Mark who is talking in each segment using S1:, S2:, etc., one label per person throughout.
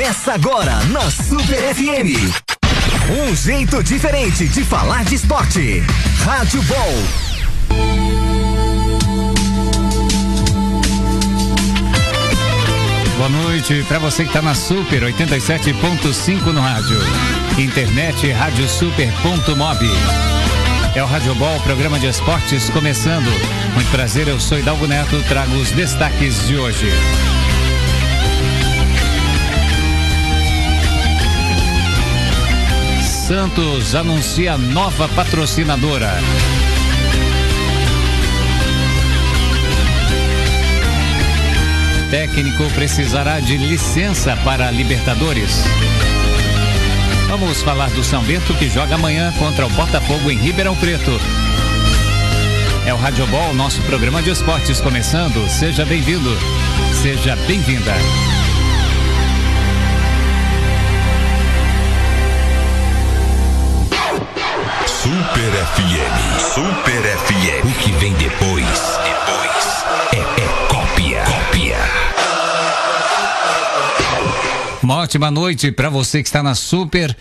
S1: Começa agora na Super FM. Um jeito diferente de falar de esporte. Rádio Ball.
S2: Boa noite para você que está na Super 87.5 no rádio. Internet radiosuper.mob. É o Rádio Ball, programa de esportes começando. Muito prazer, eu sou Hidalgo Neto, trago os destaques de hoje. Santos anuncia nova patrocinadora. Técnico precisará de licença para Libertadores. Vamos falar do São Bento que joga amanhã contra o Botafogo em Ribeirão Preto. É o Rádio Ball, nosso programa de esportes começando. Seja bem-vindo, seja bem-vinda.
S3: Super FM. Super FM. O que vem depois? Depois é, é cópia. Cópia.
S2: Uma ótima noite para você que está na Super.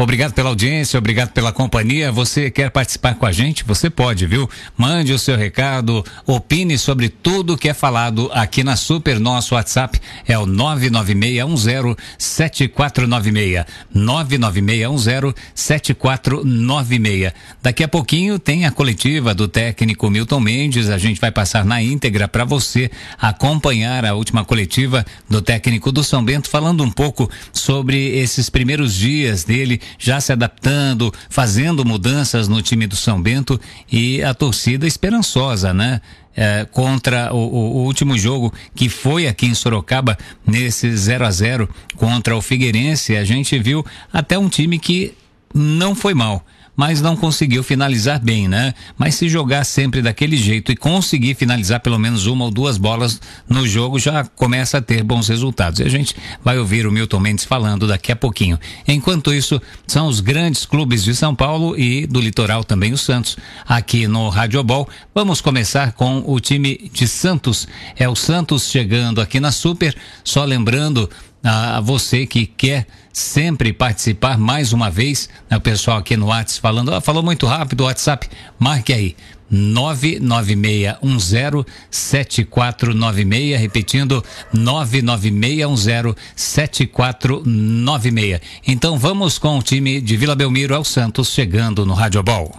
S2: Obrigado pela audiência, obrigado pela companhia. Você quer participar com a gente? Você pode, viu? Mande o seu recado, opine sobre tudo que é falado aqui na Super. Nosso WhatsApp é o 996107496. 996107496. Daqui a pouquinho tem a coletiva do técnico Milton Mendes. A gente vai passar na íntegra para você acompanhar a última coletiva do técnico do São Bento, falando um pouco sobre esses primeiros dias dele já se adaptando, fazendo mudanças no time do São Bento e a torcida esperançosa, né? É, contra o, o, último jogo que foi aqui em Sorocaba, nesse 0 a 0 contra o Figueirense, a gente viu até um time que não foi mal mas não conseguiu finalizar bem, né? Mas se jogar sempre daquele jeito e conseguir finalizar pelo menos uma ou duas bolas no jogo, já começa a ter bons resultados. E a gente vai ouvir o Milton Mendes falando daqui a pouquinho. Enquanto isso, são os grandes clubes de São Paulo e do litoral também o Santos, aqui no Rádio Ball. Vamos começar com o time de Santos. É o Santos chegando aqui na Super, só lembrando a você que quer sempre participar mais uma vez, né, o pessoal aqui no WhatsApp falando, ah, falou muito rápido o WhatsApp, marque aí. 996107496, repetindo 996107496. Então vamos com o time de Vila Belmiro ao Santos chegando no Rádio Ball.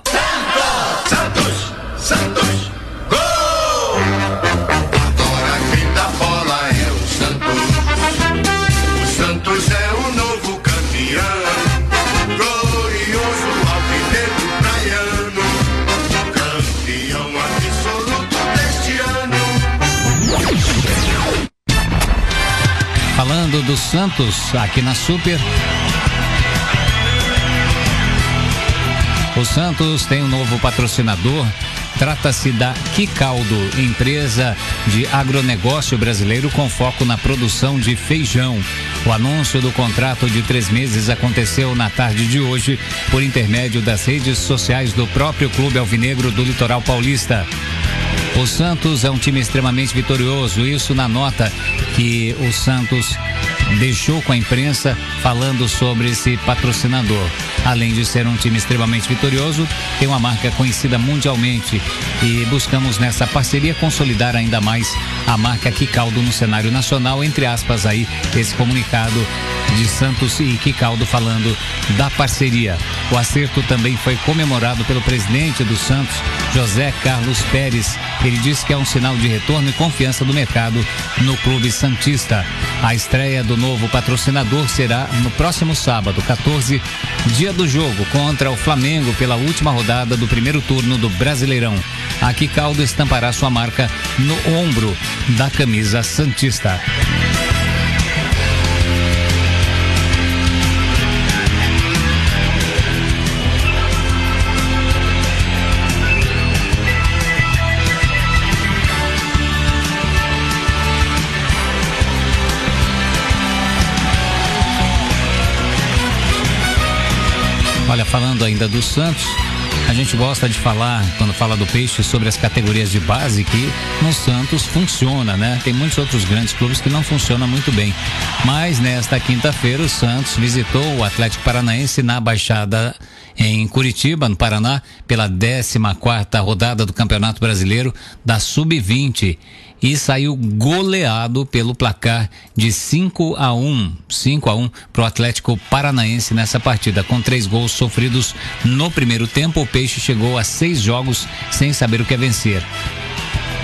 S4: Santos! Santos! Gol!
S2: Falando do Santos aqui na Super. O Santos tem um novo patrocinador. Trata-se da Quicaldo, empresa de agronegócio brasileiro com foco na produção de feijão. O anúncio do contrato de três meses aconteceu na tarde de hoje por intermédio das redes sociais do próprio Clube Alvinegro do Litoral Paulista. O Santos é um time extremamente vitorioso, isso na nota que o Santos deixou com a imprensa falando sobre esse patrocinador. Além de ser um time extremamente vitorioso, tem uma marca conhecida mundialmente e buscamos nessa parceria consolidar ainda mais a marca Quicaldo no cenário nacional, entre aspas aí, esse comunicado de Santos e Quicaldo falando da parceria. O acerto também foi comemorado pelo presidente do Santos, José Carlos Pérez. Ele disse que é um sinal de retorno e confiança do mercado no clube Santista. A estreia do novo patrocinador será no próximo sábado, 14, dia do jogo, contra o Flamengo pela última rodada do primeiro turno do Brasileirão. Aqui Caldo estampará sua marca no ombro da camisa Santista. Olha, falando ainda do Santos, a gente gosta de falar, quando fala do peixe, sobre as categorias de base que no Santos funciona, né? Tem muitos outros grandes clubes que não funcionam muito bem. Mas nesta quinta-feira o Santos visitou o Atlético Paranaense na Baixada em Curitiba, no Paraná, pela 14 quarta rodada do Campeonato Brasileiro da Sub-20 e saiu goleado pelo placar de 5 a 1, 5 a 1 para o Atlético Paranaense nessa partida, com três gols sofridos no primeiro tempo. O Peixe chegou a seis jogos sem saber o que é vencer.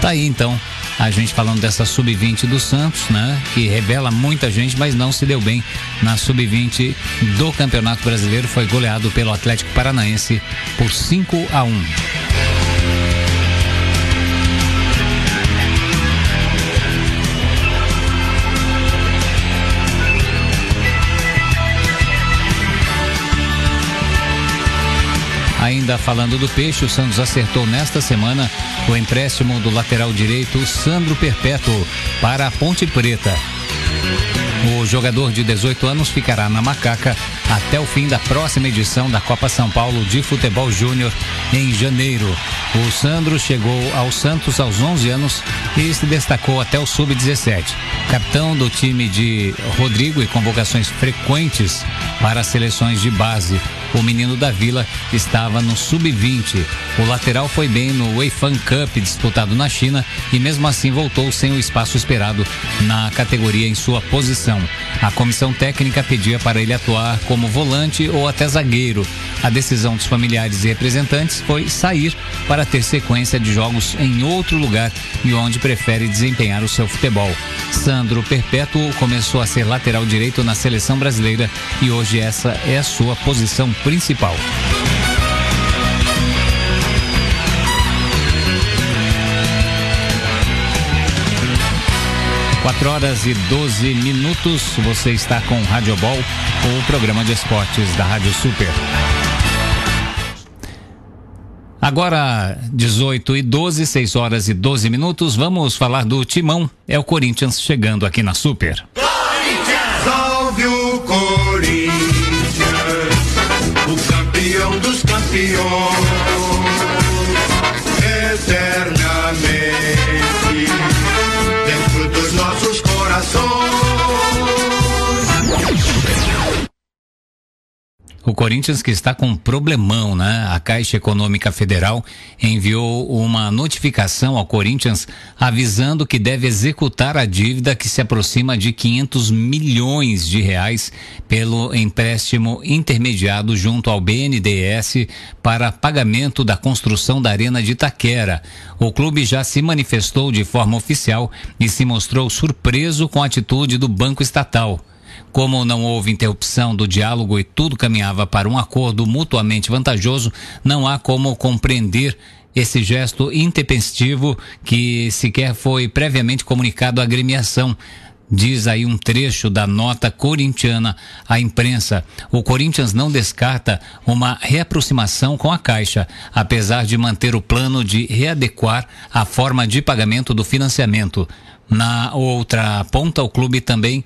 S2: Tá aí então a gente falando dessa sub-20 do Santos, né? Que revela muita gente, mas não se deu bem na sub-20 do Campeonato Brasileiro. Foi goleado pelo Atlético Paranaense por 5 a 1. Ainda falando do Peixe, o Santos acertou nesta semana o empréstimo do lateral direito Sandro Perpétuo para a Ponte Preta. O jogador de 18 anos ficará na Macaca até o fim da próxima edição da Copa São Paulo de Futebol Júnior em janeiro. O Sandro chegou ao Santos aos 11 anos e se destacou até o sub-17. Capitão do time de Rodrigo e convocações frequentes para seleções de base. O menino da Vila estava no sub-20. O lateral foi bem no Weifan Cup disputado na China e mesmo assim voltou sem o espaço esperado na categoria em sua posição. A comissão técnica pedia para ele atuar como volante ou até zagueiro. A decisão dos familiares e representantes foi sair para ter sequência de jogos em outro lugar e onde prefere desempenhar o seu futebol. Sandro Perpétuo começou a ser lateral direito na seleção brasileira e hoje essa é a sua posição principal. Quatro horas e 12 minutos, você está com Rádio Ball, o programa de esportes da Rádio Super. Agora, 18 e 12, 6 horas e 12 minutos, vamos falar do Timão. É o Corinthians chegando aqui na Super.
S4: Corinthians! Salve o Corinthians, o campeão dos campeões,
S2: O Corinthians que está com um problemão, né? A Caixa Econômica Federal enviou uma notificação ao Corinthians avisando que deve executar a dívida que se aproxima de 500 milhões de reais pelo empréstimo intermediado junto ao BNDES para pagamento da construção da Arena de Itaquera. O clube já se manifestou de forma oficial e se mostrou surpreso com a atitude do Banco Estatal. Como não houve interrupção do diálogo e tudo caminhava para um acordo mutuamente vantajoso, não há como compreender esse gesto intempestivo que sequer foi previamente comunicado à agremiação. Diz aí um trecho da nota corintiana à imprensa. O Corinthians não descarta uma reaproximação com a Caixa, apesar de manter o plano de readequar a forma de pagamento do financiamento. Na outra ponta, o clube também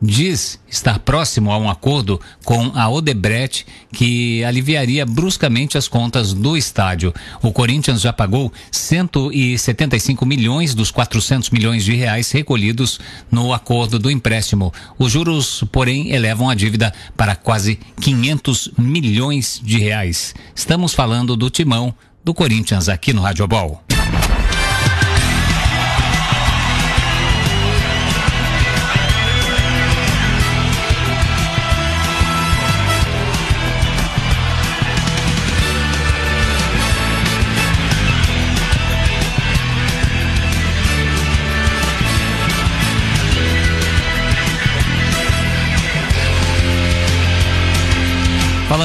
S2: diz estar próximo a um acordo com a Odebrecht que aliviaria bruscamente as contas do estádio. O Corinthians já pagou 175 milhões dos 400 milhões de reais recolhidos no acordo do empréstimo. Os juros, porém, elevam a dívida para quase 500 milhões de reais. Estamos falando do timão do Corinthians aqui no Rádio Ball.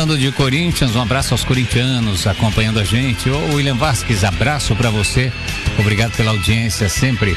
S2: Falando de Corinthians, um abraço aos corintianos acompanhando a gente. Ô William Vasquez, abraço para você. Obrigado pela audiência sempre.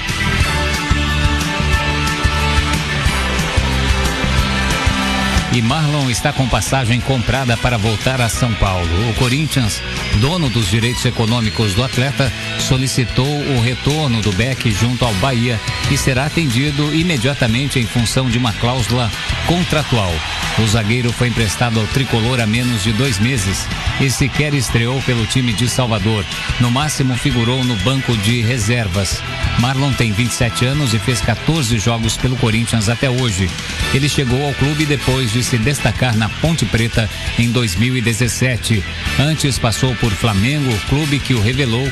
S2: E Marlon está com passagem comprada para voltar a São Paulo. O Corinthians, dono dos direitos econômicos do atleta, solicitou o retorno do Beck junto ao Bahia e será atendido imediatamente em função de uma cláusula contratual. O zagueiro foi emprestado ao tricolor há menos de dois meses e sequer estreou pelo time de Salvador. No máximo, figurou no banco de reservas. Marlon tem 27 anos e fez 14 jogos pelo Corinthians até hoje. Ele chegou ao clube depois de se destacar na Ponte Preta em 2017. Antes passou por Flamengo, clube que o revelou,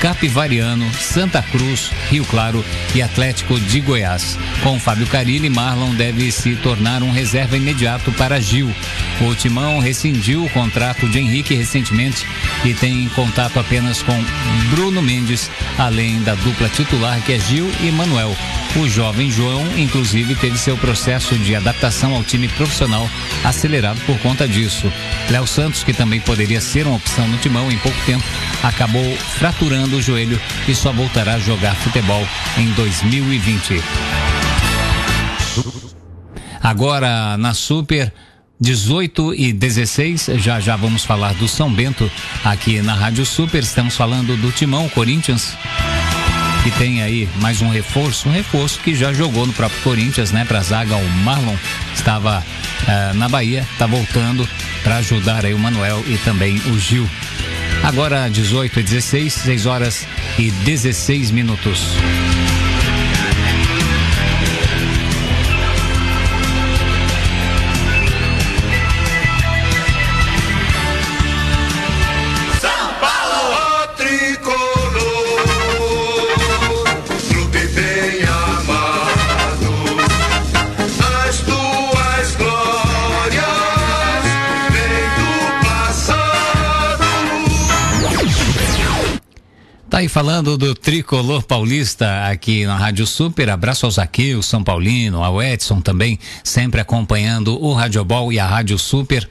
S2: Capivariano, Santa Cruz, Rio Claro e Atlético de Goiás. Com Fábio Carilli, Marlon deve se tornar um reserva imediato para Gil. O Timão rescindiu o contrato de Henrique recentemente e tem contato apenas com Bruno Mendes, além da dupla titular que é Gil e Manuel. O jovem João, inclusive, teve seu processo de adaptação ao time profissional acelerado por conta disso. Léo Santos, que também poderia ser uma opção no timão em pouco tempo, acabou fraturando o joelho e só voltará a jogar futebol em 2020. Agora na Super. 18 e 16, já já vamos falar do São Bento aqui na Rádio Super. Estamos falando do Timão Corinthians, que tem aí mais um reforço, um reforço que já jogou no próprio Corinthians, né, para zaga. O Marlon estava uh, na Bahia, está voltando para ajudar aí o Manuel e também o Gil. Agora 18 e 16, 6 horas e 16 minutos. Tá aí falando do tricolor paulista aqui na Rádio Super. Abraço ao Zaqueu, São Paulino, ao Edson também, sempre acompanhando o Radiobol e a Rádio Super.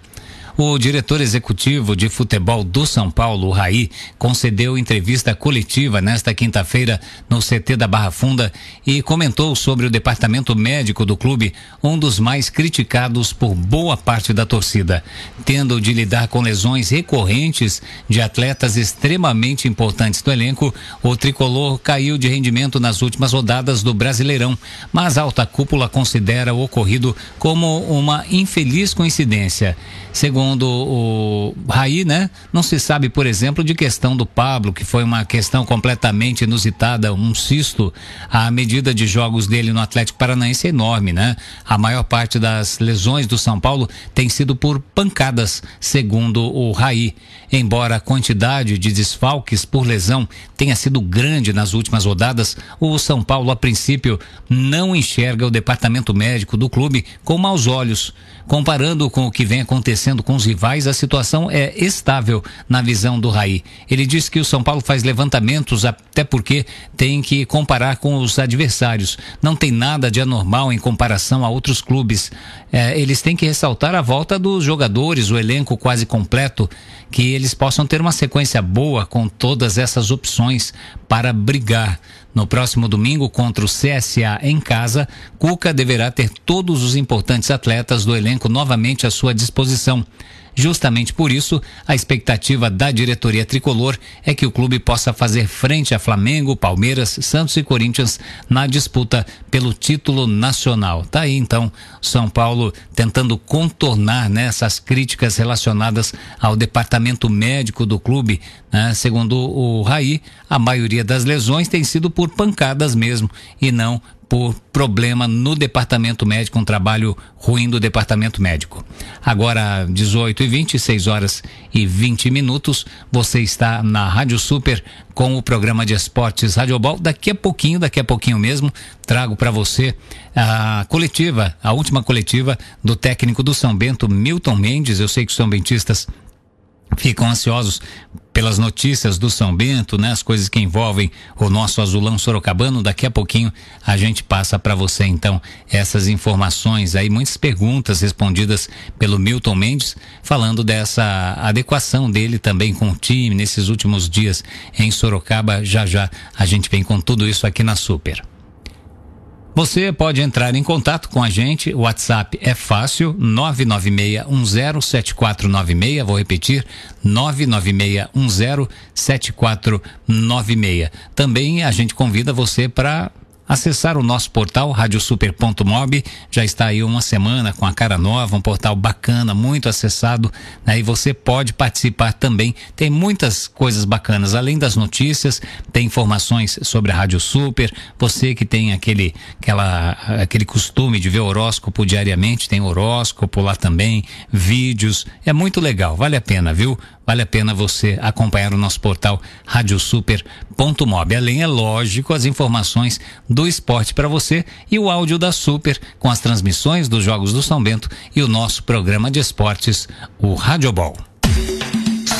S2: O diretor executivo de futebol do São Paulo, Raí, concedeu entrevista coletiva nesta quinta-feira no CT da Barra Funda e comentou sobre o departamento médico do clube, um dos mais criticados por boa parte da torcida, tendo de lidar com lesões recorrentes de atletas extremamente importantes do elenco. O tricolor caiu de rendimento nas últimas rodadas do Brasileirão, mas a alta cúpula considera o ocorrido como uma infeliz coincidência. Segundo o Raí, né? Não se sabe, por exemplo, de questão do Pablo, que foi uma questão completamente inusitada, um cisto. A medida de jogos dele no Atlético Paranaense é enorme, né? A maior parte das lesões do São Paulo tem sido por pancadas, segundo o Raí. Embora a quantidade de desfalques por lesão tenha sido grande nas últimas rodadas, o São Paulo, a princípio, não enxerga o departamento médico do clube com maus olhos. Comparando com o que vem acontecendo com os rivais, a situação é estável na visão do Raí. Ele diz que o São Paulo faz levantamentos até porque tem que comparar com os adversários. Não tem nada de anormal em comparação a outros clubes. É, eles têm que ressaltar a volta dos jogadores, o elenco quase completo, que eles possam ter uma sequência boa com todas essas opções para brigar. No próximo domingo, contra o CSA em casa, Cuca deverá ter todos os importantes atletas do elenco novamente à sua disposição. Justamente por isso, a expectativa da diretoria tricolor é que o clube possa fazer frente a Flamengo, Palmeiras, Santos e Corinthians na disputa pelo título nacional. Tá aí então São Paulo tentando contornar né, essas críticas relacionadas ao departamento médico do clube. Né? Segundo o Raí, a maioria das lesões tem sido por pancadas mesmo e não por problema no departamento médico, um trabalho ruim do departamento médico. Agora, 18 e 26 horas e 20 minutos, você está na Rádio Super com o programa de esportes Radiobol. Daqui a pouquinho, daqui a pouquinho mesmo, trago para você a coletiva, a última coletiva do técnico do São Bento, Milton Mendes. Eu sei que os são bentistas ficam ansiosos pelas notícias do São Bento, né? As coisas que envolvem o nosso azulão sorocabano. Daqui a pouquinho a gente passa para você então essas informações aí, muitas perguntas respondidas pelo Milton Mendes, falando dessa adequação dele também com o time nesses últimos dias em Sorocaba. Já já a gente vem com tudo isso aqui na Super. Você pode entrar em contato com a gente. O WhatsApp é fácil, 996107496. Vou repetir, 996107496. Também a gente convida você para acessar o nosso portal radiosuper.mob. Já está aí uma semana com a cara nova, um portal bacana, muito acessado, né? E você pode participar também. Tem muitas coisas bacanas, além das notícias, tem informações sobre a Rádio Super. Você que tem aquele aquela aquele costume de ver horóscopo diariamente, tem horóscopo lá também, vídeos. É muito legal, vale a pena, viu? Vale a pena você acompanhar o nosso portal radiosuper.mob. Além, é lógico, as informações do esporte para você e o áudio da Super com as transmissões dos Jogos do São Bento e o nosso programa de esportes, o Radiobol.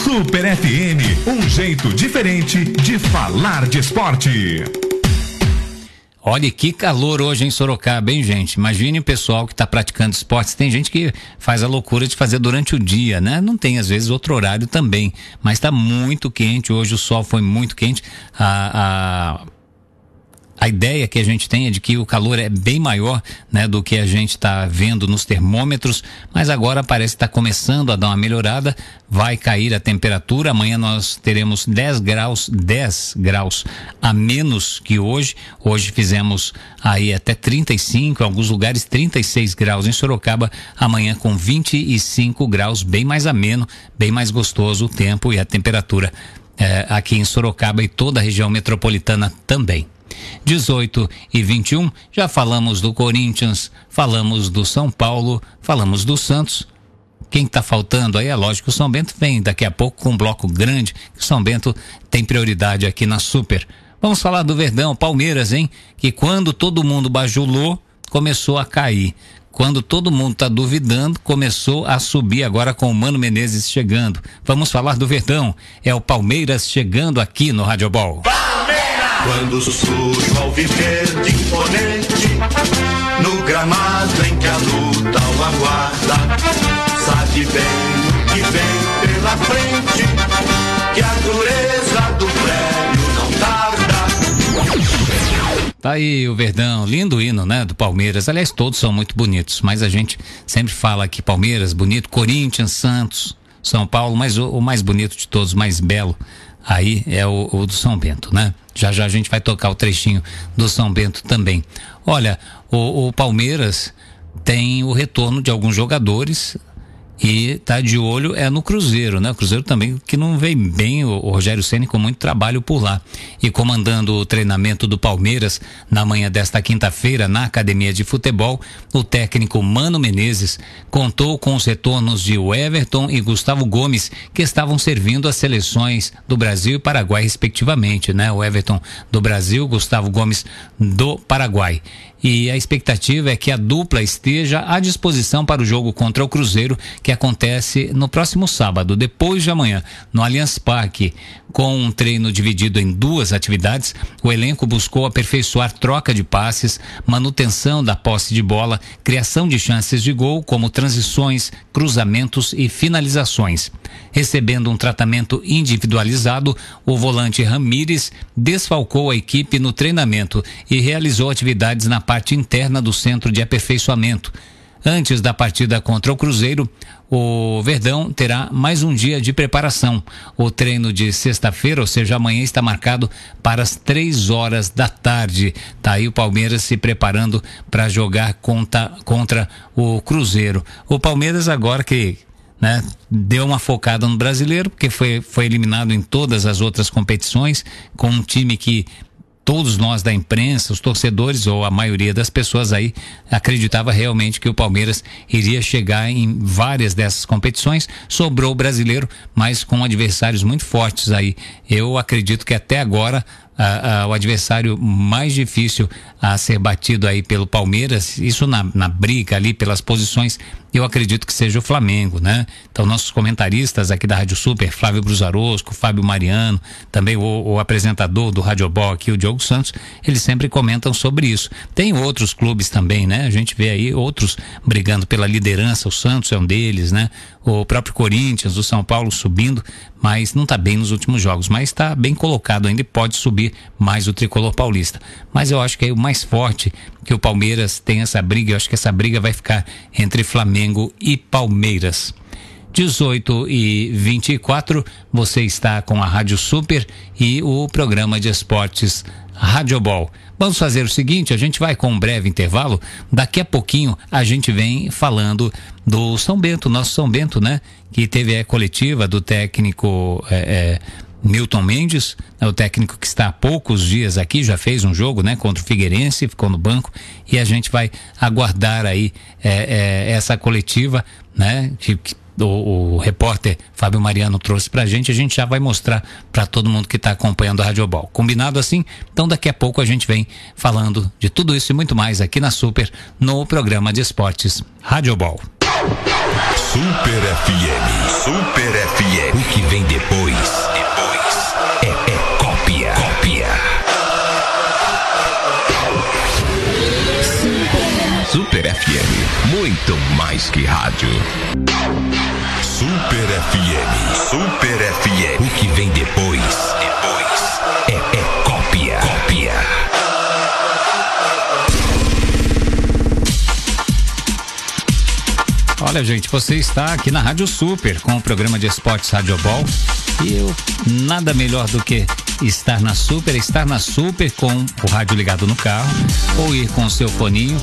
S1: Super FM, um jeito diferente de falar de esporte.
S2: Olha que calor hoje em Sorocaba, hein, gente? Imagine o pessoal que está praticando esportes. Tem gente que faz a loucura de fazer durante o dia, né? Não tem, às vezes, outro horário também. Mas está muito quente. Hoje o sol foi muito quente. A, a a ideia que a gente tem é de que o calor é bem maior né, do que a gente está vendo nos termômetros, mas agora parece estar tá começando a dar uma melhorada, vai cair a temperatura. Amanhã nós teremos 10 graus, 10 graus a menos que hoje. Hoje fizemos aí até 35, em alguns lugares 36 graus em Sorocaba, amanhã com 25 graus, bem mais ameno, bem mais gostoso o tempo e a temperatura eh, aqui em Sorocaba e toda a região metropolitana também. 18 e 21, já falamos do Corinthians, falamos do São Paulo, falamos do Santos. Quem está faltando aí é lógico, o São Bento vem daqui a pouco com um bloco grande. O São Bento tem prioridade aqui na Super. Vamos falar do Verdão, Palmeiras, hein? Que quando todo mundo bajulou, começou a cair. Quando todo mundo está duvidando, começou a subir agora com o Mano Menezes chegando. Vamos falar do Verdão. É o Palmeiras chegando aqui no Rádio Ball.
S4: Quando surge ao viver de imponente, no gramado em que a luta o aguarda, sabe bem o que vem pela frente, que a dureza
S2: Tá aí o Verdão, lindo hino, né, do Palmeiras. Aliás, todos são muito bonitos, mas a gente sempre fala que Palmeiras, bonito, Corinthians, Santos, São Paulo, mas o, o mais bonito de todos, mais belo, aí é o, o do São Bento, né? Já já a gente vai tocar o trechinho do São Bento também. Olha, o, o Palmeiras tem o retorno de alguns jogadores e tá de olho é no Cruzeiro, né? O Cruzeiro também que não vem bem o, o Rogério Ceni com muito trabalho por lá e comandando o treinamento do Palmeiras na manhã desta quinta-feira na academia de futebol, o técnico Mano Menezes contou com os retornos de Everton e Gustavo Gomes que estavam servindo as seleções do Brasil e Paraguai respectivamente, né? O Everton do Brasil, Gustavo Gomes do Paraguai e a expectativa é que a dupla esteja à disposição para o jogo contra o Cruzeiro, que acontece no próximo sábado, depois de amanhã, no Allianz Parque. Com um treino dividido em duas atividades, o elenco buscou aperfeiçoar troca de passes, manutenção da posse de bola, criação de chances de gol, como transições, cruzamentos e finalizações. Recebendo um tratamento individualizado, o volante Ramires desfalcou a equipe no treinamento e realizou atividades na parte interna do centro de aperfeiçoamento. Antes da partida contra o Cruzeiro, o Verdão terá mais um dia de preparação. O treino de sexta-feira, ou seja, amanhã, está marcado para as três horas da tarde. Tá aí o Palmeiras se preparando para jogar contra, contra o Cruzeiro. O Palmeiras agora que né, deu uma focada no brasileiro, porque foi, foi eliminado em todas as outras competições, com um time que todos nós da imprensa, os torcedores ou a maioria das pessoas aí acreditava realmente que o Palmeiras iria chegar em várias dessas competições. Sobrou o brasileiro, mas com adversários muito fortes aí. Eu acredito que até agora o adversário mais difícil a ser batido aí pelo Palmeiras, isso na, na briga ali pelas posições, eu acredito que seja o Flamengo, né? Então, nossos comentaristas aqui da Rádio Super, Flávio Brusarosco, Fábio Mariano, também o, o apresentador do Rádio Ball aqui, o Diogo Santos, eles sempre comentam sobre isso. Tem outros clubes também, né? A gente vê aí outros brigando pela liderança, o Santos é um deles, né? O próprio Corinthians, o São Paulo subindo, mas não está bem nos últimos jogos, mas está bem colocado ainda e pode subir mais o tricolor paulista. Mas eu acho que é o mais forte que o Palmeiras tem essa briga, eu acho que essa briga vai ficar entre Flamengo e Palmeiras. 18 e 24, você está com a Rádio Super e o programa de esportes Rádio Ball. Vamos fazer o seguinte: a gente vai com um breve intervalo. Daqui a pouquinho a gente vem falando do São Bento, nosso São Bento, né? Que teve a coletiva do técnico. É, é, Milton Mendes, né, o técnico que está há poucos dias aqui, já fez um jogo, né, contra o Figueirense, ficou no banco e a gente vai aguardar aí é, é, essa coletiva, né, que, o, o, repórter Fábio Mariano trouxe pra gente, a gente já vai mostrar para todo mundo que está acompanhando a Rádio Ball. Combinado assim? Então daqui a pouco a gente vem falando de tudo isso e muito mais aqui na Super, no programa de esportes Rádio Ball.
S3: Super FM, Super FM. O que vem depois Super FM, muito mais que rádio. Super FM. Super FM. O que vem depois? Depois
S2: Olha, gente, você está aqui na Rádio Super com o programa de esportes Rádio Ball. E eu, nada melhor do que estar na Super, estar na Super com o rádio ligado no carro ou ir com o seu foninho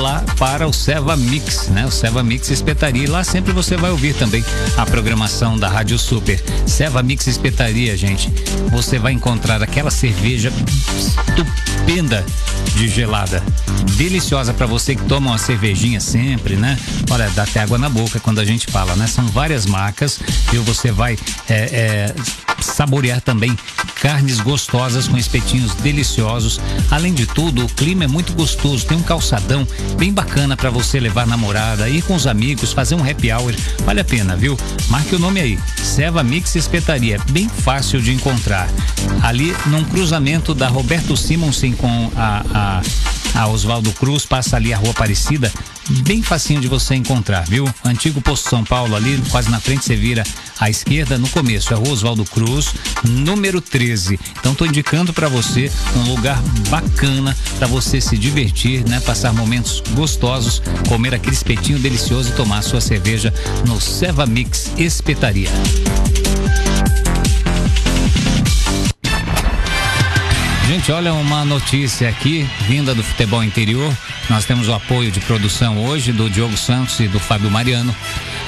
S2: lá para o Seva Mix, né? O Seva Mix Espetaria. E lá sempre você vai ouvir também a programação da Rádio Super. Seva Mix Espetaria, gente. Você vai encontrar aquela cerveja estupenda de gelada. Deliciosa para você que toma uma cervejinha sempre, né? Olha, dá até água na boca quando a gente fala, né? São várias marcas e você vai é, é, saborear também carnes gostosas com espetinhos deliciosos. Além de tudo, o clima é muito gostoso. Tem um calçadão bem bacana para você levar namorada, ir com os amigos, fazer um happy hour. Vale a pena, viu? Marque o nome aí. Seva Mix Espetaria, bem fácil de encontrar. Ali num cruzamento da Roberto Simonsen com a, a, a Oswaldo Cruz, passa ali a Rua Aparecida, bem facinho de você encontrar, viu? Antigo Posto São Paulo ali, quase na frente você vira à esquerda, no começo é Rua Oswaldo Cruz, número 13. Então tô indicando para você um lugar bacana para você se divertir, né? Passar momentos gostosos, comer aquele espetinho delicioso e tomar sua cerveja no Seva Mix Espetaria. Gente, olha uma notícia aqui, vinda do futebol interior. Nós temos o apoio de produção hoje do Diogo Santos e do Fábio Mariano.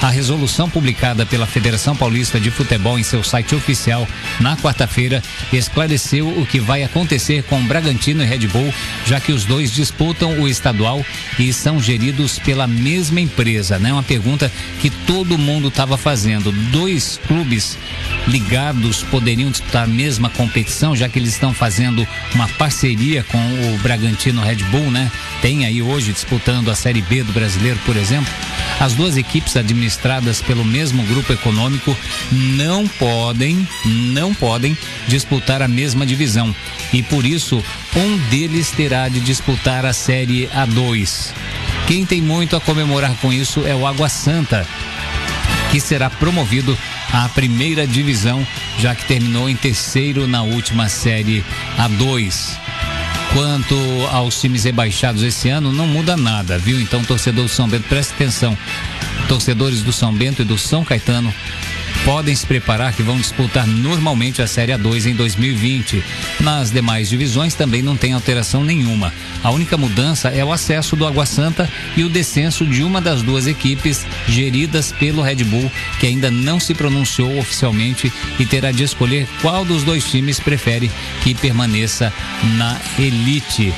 S2: A resolução publicada pela Federação Paulista de Futebol em seu site oficial na quarta-feira esclareceu o que vai acontecer com Bragantino e Red Bull, já que os dois disputam o estadual e são geridos pela mesma empresa, né? Uma pergunta que todo mundo estava fazendo. Dois clubes ligados poderiam disputar a mesma competição, já que eles estão fazendo uma parceria com o Bragantino Red Bull, né? Tem aí hoje disputando a Série B do Brasileiro, por exemplo. As duas equipes administradas pelo mesmo grupo econômico não podem, não podem disputar a mesma divisão. E por isso, um deles terá de disputar a Série A2. Quem tem muito a comemorar com isso é o Água Santa, que será promovido à primeira divisão, já que terminou em terceiro na última Série A2. Quanto aos times rebaixados esse ano, não muda nada, viu? Então, torcedor do São Bento, preste atenção. Torcedores do São Bento e do São Caetano podem se preparar que vão disputar normalmente a Série A2 em 2020. Nas demais divisões também não tem alteração nenhuma. A única mudança é o acesso do Água Santa e o descenso de uma das duas equipes geridas pelo Red Bull, que ainda não se pronunciou oficialmente e terá de escolher qual dos dois times prefere que permaneça na elite.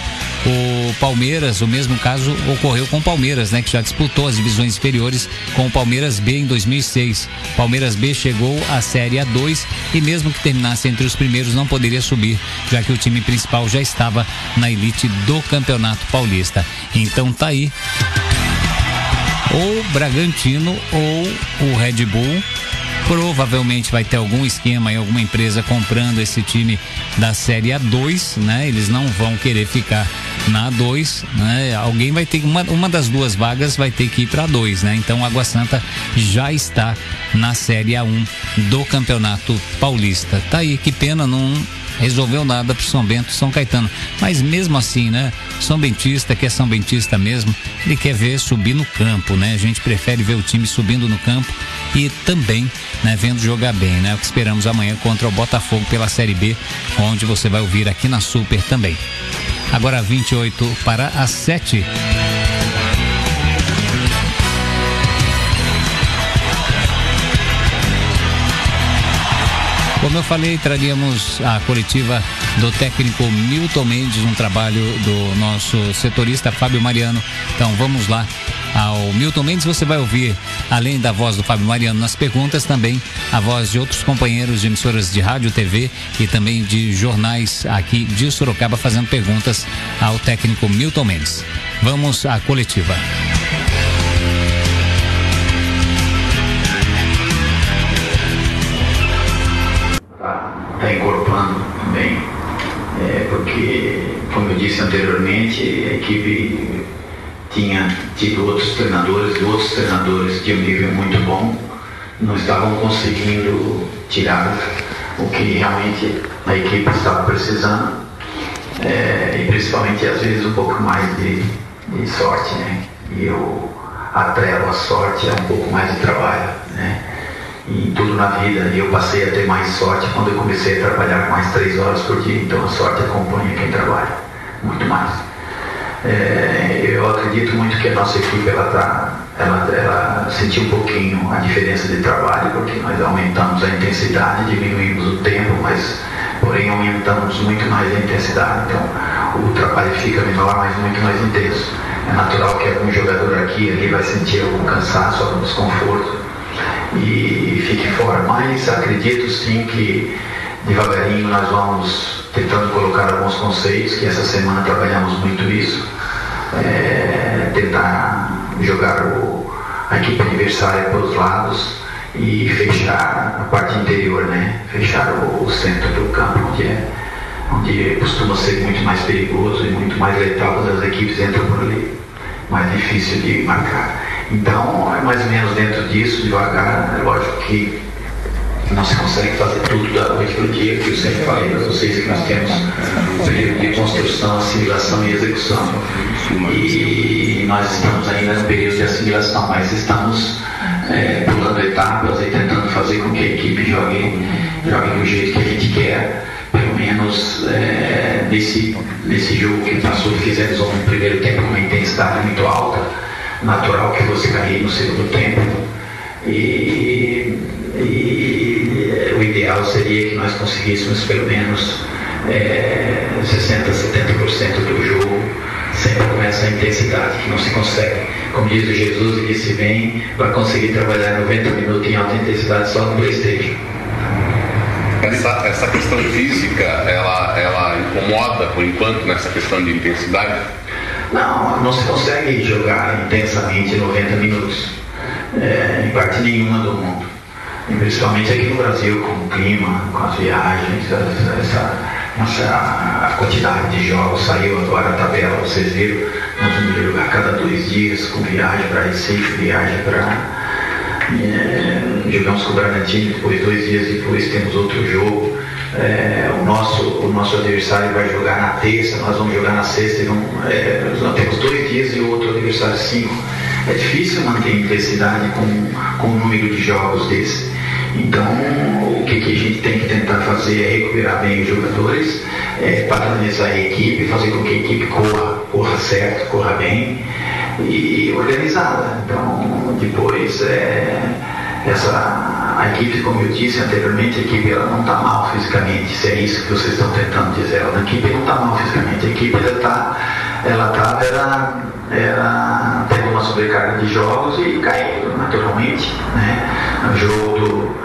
S2: O Palmeiras, o mesmo caso ocorreu com o Palmeiras, né, que já disputou as divisões inferiores com o Palmeiras B em 2006. Palmeiras B chegou à Série A2 e mesmo que terminasse entre os primeiros não poderia subir, já que o time principal já estava na elite do Campeonato Paulista. Então tá aí ou Bragantino ou o Red Bull. Provavelmente vai ter algum esquema e alguma empresa comprando esse time da Série A2, né? Eles não vão querer ficar na A2, né? Alguém vai ter uma, uma das duas vagas vai ter que ir para A2, né? Então Água Santa já está na Série A1 do Campeonato Paulista. Tá aí, que pena não resolveu nada para São Bento, São Caetano. Mas mesmo assim, né? São Bentista, que é São Bentista mesmo, ele quer ver subir no campo, né? A gente prefere ver o time subindo no campo e também, né, vendo jogar bem, né? O que esperamos amanhã contra o Botafogo pela Série B, onde você vai ouvir aqui na Super também. Agora 28 para as 7. Como eu falei, traríamos a coletiva do técnico Milton Mendes, um trabalho do nosso setorista Fábio Mariano. Então vamos lá ao Milton Mendes, você vai ouvir, além da voz do Fábio Mariano nas perguntas, também a voz de outros companheiros de emissoras de rádio, TV e também de jornais aqui de Sorocaba fazendo perguntas ao técnico Milton Mendes. Vamos à coletiva.
S5: Está incorporando também, é, porque, como eu disse anteriormente, a equipe tinha tido outros treinadores outros treinadores de um nível muito bom, não estavam conseguindo tirar o que realmente a equipe estava precisando, é, e principalmente às vezes um pouco mais de, de sorte, né? E eu atrelo a sorte a um pouco mais de trabalho, né? Em tudo na vida. Eu passei a ter mais sorte quando eu comecei a trabalhar mais três horas por dia. Então a sorte acompanha quem trabalha, muito mais. É, eu acredito muito que a nossa equipe ela, tá, ela, ela sentiu um pouquinho a diferença de trabalho, porque nós aumentamos a intensidade, diminuímos o tempo, mas porém aumentamos muito mais a intensidade. Então o trabalho fica menor, mas muito mais intenso. É natural que algum jogador aqui ali vai sentir algum cansaço, algum desconforto e fique fora. Mas acredito sim que devagarinho nós vamos tentando colocar alguns conceitos, que essa semana trabalhamos muito isso, é, tentar jogar o, a equipe adversária para os lados e fechar a parte interior, né? fechar o, o centro do campo, onde, é, onde costuma ser muito mais perigoso e muito mais letal quando as equipes entram por ali, mais difícil de marcar. Então, é mais ou menos dentro disso, devagar, é lógico que não se consegue fazer tudo da noite para o dia, que eu sempre falei para vocês que nós temos um período de construção, assimilação e execução. E nós estamos ainda no período de assimilação, mas estamos é, pulando etapas e tentando fazer com que a equipe jogue, jogue do jeito que a gente quer. Pelo menos é, nesse, nesse jogo que passou, fizemos um primeiro tempo com uma intensidade muito alta natural que fosse cair no segundo tempo. E, e o ideal seria que nós conseguíssemos pelo menos é, 60, 70% do jogo sempre com essa intensidade que não se consegue. Como diz o Jesus, ele disse bem para conseguir trabalhar 90 minutos em alta intensidade só no Playstation.
S6: Essa, essa questão física, ela, ela incomoda por enquanto nessa questão de intensidade?
S5: Não, não se consegue jogar intensamente 90 minutos é, em parte nenhuma do mundo. E principalmente aqui no Brasil, com o clima, com as viagens, essa, essa a quantidade de jogos saiu agora a tabela, vocês viram, nós vamos jogar cada dois dias com viagem para Recife, viagem para. É, jogamos com o Bragantino, depois dois dias depois temos outro jogo. É, o, nosso, o nosso adversário vai jogar na terça, nós vamos jogar na sexta, vamos, é, nós temos dois dias e o outro adversário cinco. É difícil manter intensidade com, com um número de jogos desse. Então, o que, que, a gente tem que tentar fazer é recuperar bem os jogadores, é, padronizar a equipe, fazer com que a equipe corra, corra certo, corra bem e organizada. Então, depois, é, essa a equipe, como eu disse anteriormente, a equipe ela não está mal fisicamente, se é isso que vocês estão tentando dizer. A equipe não está mal fisicamente, a equipe está ela estava era, era tendo uma sobrecarga de jogos e caindo naturalmente. Né? No jogo do,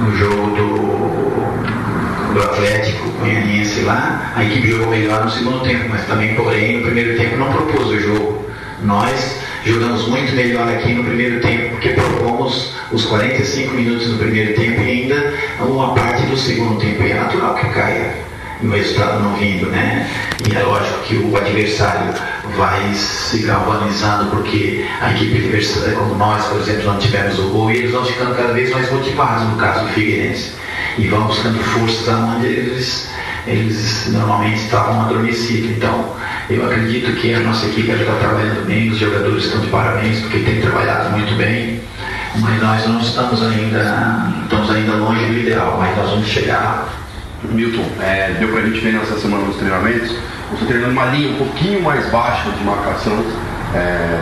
S5: no jogo do, do Atlético Goianiense lá, a equipe jogou melhor no segundo tempo, mas também, porém, no primeiro tempo não propôs o jogo. Nós jogamos muito melhor aqui no primeiro tempo, porque propomos os 45 minutos no primeiro tempo e ainda uma parte do segundo tempo. E é natural que caia o resultado não vindo, né? E é lógico que o adversário vai se galvanizando porque a equipe adversária, como nós, por exemplo, não tivemos o gol e eles vão ficando cada vez mais motivados no caso do Figueirense. E vão buscando forças aonde eles, eles normalmente estavam adormecidos. Então, eu acredito que a nossa equipe está trabalhando bem, os jogadores estão de parabéns porque têm trabalhado muito bem, mas nós não estamos ainda, estamos ainda longe do ideal, mas nós vamos chegar
S7: Milton, é, deu pra gente ver nessa semana nos treinamentos, você treinando uma linha um pouquinho mais baixa de marcação. É,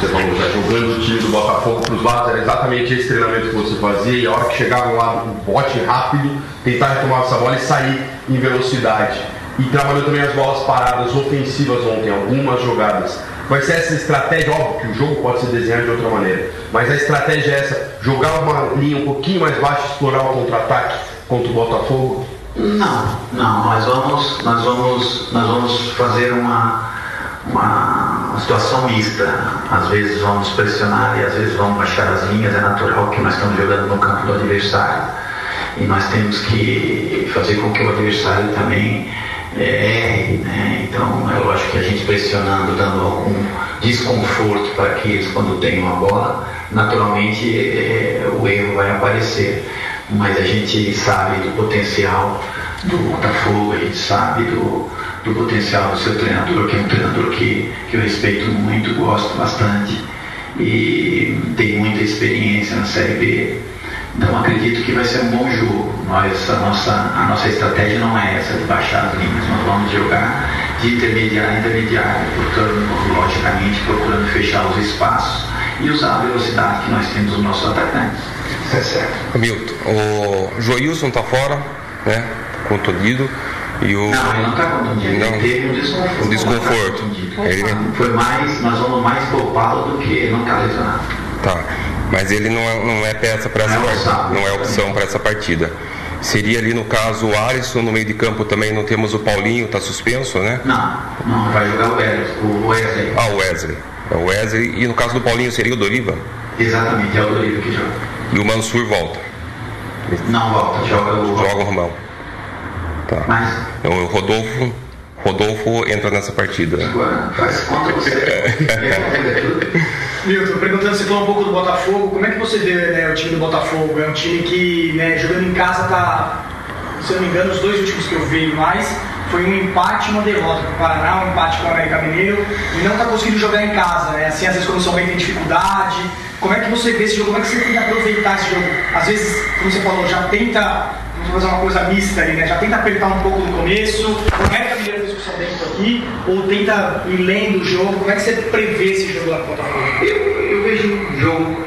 S7: você falou já jogando o time do Botafogo para os lados, era exatamente esse treinamento que você fazia, e a hora que chegava lá, um bote rápido, tentar retomar essa bola e sair em velocidade. E trabalhou também as bolas paradas ofensivas ontem, algumas jogadas. Vai ser essa estratégia, óbvio que o jogo pode ser desenhado de outra maneira, mas a estratégia é essa, jogar uma linha um pouquinho mais baixa, explorar o contra-ataque contra o Botafogo?
S5: Não, não, nós vamos, nós vamos, nós vamos fazer uma, uma, situação mista. Às vezes vamos pressionar e às vezes vamos baixar as linhas, é natural que nós estamos jogando no campo do adversário. E nós temos que fazer com que o adversário também é, né? Então é lógico que a gente pressionando, dando algum desconforto para que eles quando tem uma bola, naturalmente é, o erro vai aparecer mas a gente sabe do potencial do Botafogo, a gente sabe do, do potencial do seu treinador, que é um treinador que, que eu respeito muito, gosto bastante e tem muita experiência na Série B. Então acredito que vai ser um bom jogo. Nós, a, nossa, a nossa estratégia não é essa de baixar as linhas, nós vamos jogar de intermediário a intermediário, portanto, logicamente procurando fechar os espaços e usar a velocidade que nós temos nos nossos atacantes.
S8: É certo. Milton, o Joilson está fora, né? Contundido. E o...
S5: Não, ele não está contundido, não. ele teve um desconforto.
S8: Um desconforto.
S5: Tá ele... Foi mais, nós vamos mais poupá-lo do que não está lesionado.
S8: Tá. Mas ele não é, não é peça para essa
S5: é
S8: partida.
S5: opção.
S8: Não é opção para essa partida. Seria ali no caso o Alisson, no meio de campo também não temos o Paulinho, está suspenso, né?
S5: Não, não, vai jogar o Wesley. O Wesley.
S8: Ah, o Wesley. É o Wesley. E no caso do Paulinho seria o Doriva.
S5: Exatamente, é o Doriva que joga.
S8: E o Mansur volta.
S5: Não volta, joga o.
S8: Joga o Romão. Tá.
S5: Mas
S8: Então, o Rodolfo, Rodolfo entra nessa partida.
S5: agora faz conta você.
S9: Milton, perguntando, você falou um pouco do Botafogo, como é que você vê né, o time do Botafogo? É um time que, né, jogando em casa, tá, se eu não me engano, os dois últimos que eu vi mais, foi um empate e uma derrota com o Paraná, um empate com o América Mineiro, e não tá conseguindo jogar em casa, né? Assim, às vezes quando o São Bento tem dificuldade. Como é que você vê esse jogo? Como é que você tenta aproveitar esse jogo? Às vezes, como você falou, já tenta vamos fazer uma coisa mista ali, né? Já tenta apertar um pouco no começo, o América Mineiro fez com o São Bento aqui, ou tenta ir lendo o jogo, como é que você prevê esse jogo o Botafogo?
S5: Eu, eu vejo um jogo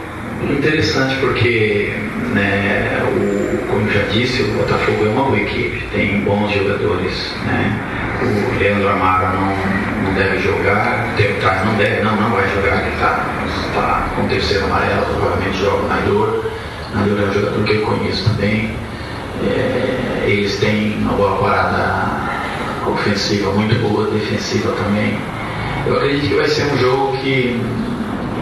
S5: interessante porque, né, o, como já disse, o Botafogo é uma boa equipe, tem bons jogadores. Né? O Leandro Amaro não, não deve jogar, tempo atrás não deve, não, não vai jogar, ele está tá com o terceiro amarelo, provavelmente joga o Naidor. Naidor é um jogador que eu conheço também. É, eles têm uma boa parada ofensiva muito boa, defensiva também. Eu acredito que vai ser um jogo que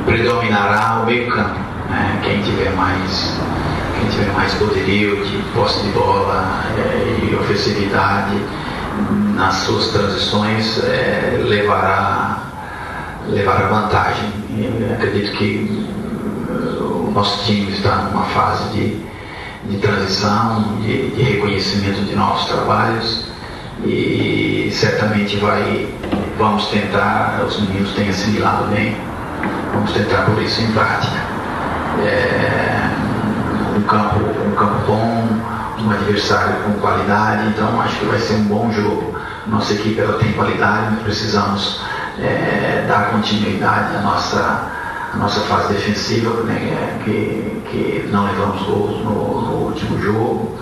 S5: predominará o meio campo. Né? Quem tiver mais quem tiver mais poderio de posse de bola é, e ofensividade nas suas transições é, levará levará vantagem. Eu acredito que o nosso time está numa fase de, de transição, de, de reconhecimento de novos trabalhos e certamente vai vamos tentar, os meninos têm assimilado bem, vamos tentar pôr isso em prática. É, um campo, um campo bom, um adversário com qualidade, então acho que vai ser um bom jogo. Nossa equipe ela tem qualidade, nós precisamos é, dar continuidade à nossa, à nossa fase defensiva, né, que, que não levamos gols no, no último jogo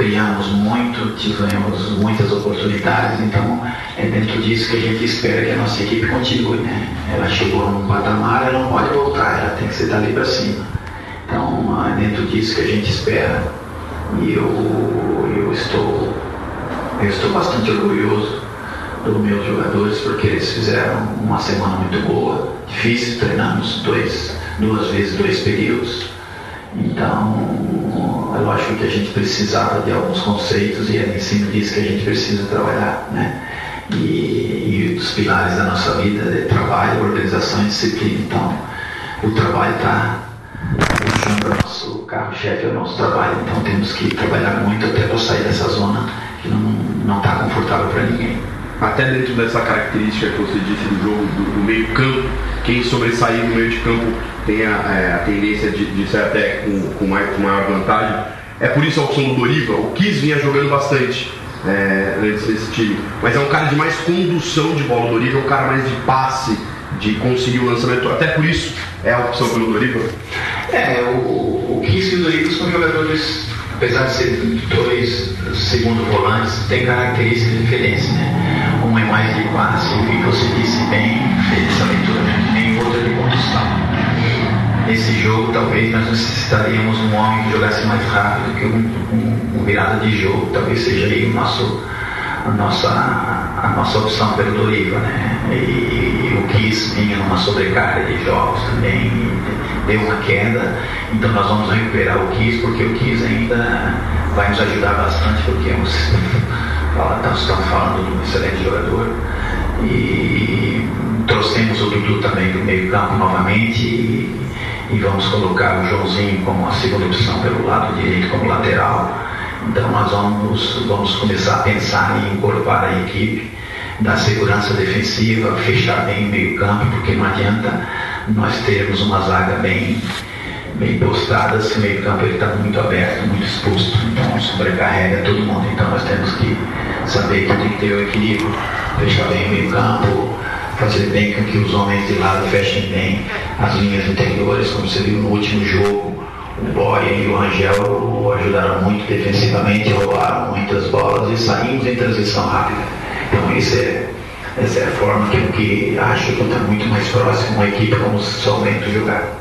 S5: criamos muito, tivemos muitas oportunidades, então é dentro disso que a gente espera que a nossa equipe continue. Né? Ela chegou num patamar, ela não pode voltar, ela tem que ser dali para cima. Então é dentro disso que a gente espera e eu, eu estou eu estou bastante orgulhoso dos meus jogadores, porque eles fizeram uma semana muito boa, difícil, treinamos dois, duas vezes dois períodos. Então, é lógico que a gente precisava de alguns conceitos e a ensino diz que a gente precisa trabalhar, né? E, e os pilares da nossa vida é trabalho, organização e disciplina. Então, o trabalho está puxando o nosso carro-chefe, é o nosso trabalho. Então, temos que trabalhar muito até para sair dessa zona que não está confortável para ninguém.
S7: Até dentro dessa característica que você disse do jogo do, do meio campo, quem sobressair no meio de campo tem a, é, a tendência de, de, ser até com, com, mais, com maior vantagem. É por isso a opção do Doriva. O Kiss vinha jogando bastante é, antes desse time. Mas é um cara de mais condução de bola. O Doriva é um cara mais de passe, de conseguir o lançamento. Até por isso é a opção pelo Doriva.
S5: É, o, o Kiss e o Doriva são jogadores, apesar de ser dois segundo volantes, têm características diferentes, né? Um é mais de passe, o que você disse bem, fez essa leitura, outro é de condução nesse jogo talvez nós necessitaríamos um homem que jogasse mais rápido que um, um, um virada de jogo. Talvez seja aí o nosso, a, nossa, a nossa opção pelo Doriva, né? E, e o Kiss vinha numa sobrecarga de jogos também, deu uma queda, então nós vamos recuperar o Kiss porque o Kiss ainda vai nos ajudar bastante, porque é um, estamos falando de um excelente jogador. E trouxemos o Dudu também do meio campo novamente e, e vamos colocar o Joãozinho como a segunda opção pelo lado direito como lateral. Então nós vamos, vamos começar a pensar em incorporar a equipe, dar segurança defensiva, fechar bem o meio campo, porque não adianta nós termos uma zaga bem, bem postada se o meio campo está muito aberto, muito exposto. Então sobrecarrega todo mundo. Então nós temos que saber que tem que ter o equilíbrio, fechar bem o meio campo, fazer bem com que os homens de lado fechem bem as linhas interiores, como você viu no último jogo. O Boy e o Angel ajudaram muito defensivamente, roubaram muitas bolas e saímos em transição rápida. Então isso é, essa é a forma que eu que acho que está muito mais próximo uma equipe como Bento jogar.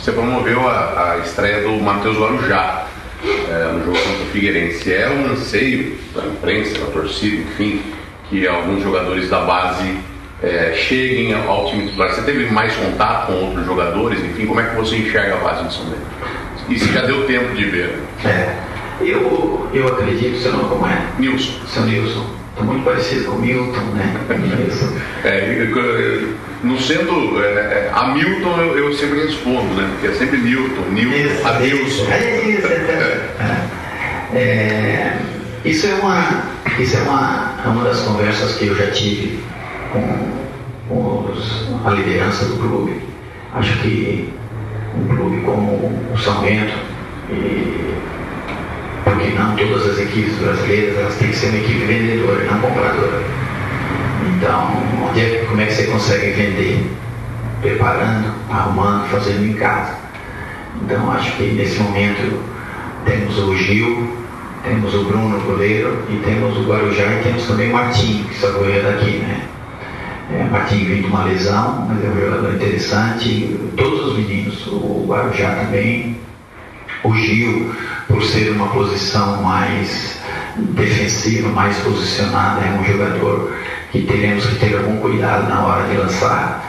S6: Você promoveu a, a estreia do Matheus Guarujá é, no jogo contra o Figueirense. É um anseio da imprensa, da torcida, enfim, que alguns jogadores da base é, cheguem ao time titular? Você teve mais contato com outros jogadores? Enfim, como é que você enxerga a base do São Bento? E se já deu tempo de ver?
S5: É, eu, eu acredito, seu nome como é?
S6: Nilson.
S5: Seu Nilson. Está muito parecido com o Milton, né? Nilson.
S6: É, no sendo é, a Milton eu, eu, sempre respondo, né? Porque é sempre Newton, Newton, isso, a Nilson.
S5: É isso, é, é, isso é uma, isso é uma, é uma das conversas que eu já tive com, com os, a liderança do clube. Acho que um clube como o São Bento, e, porque não todas as equipes brasileiras elas têm que ser uma equipe vendedora e não compradora. Então, onde é, como é que você consegue vender? Preparando, arrumando, fazendo em casa. Então, acho que nesse momento temos o Gil, temos o Bruno goleiro e temos o Guarujá e temos também o Martinho, que só goleiro daqui, né? É, Martinho vem de uma lesão, mas é um jogador interessante. Todos os meninos, o Guarujá também, o Gil, por ser uma posição mais defensiva, mais posicionada, é um jogador que teremos que ter algum cuidado na hora de lançar.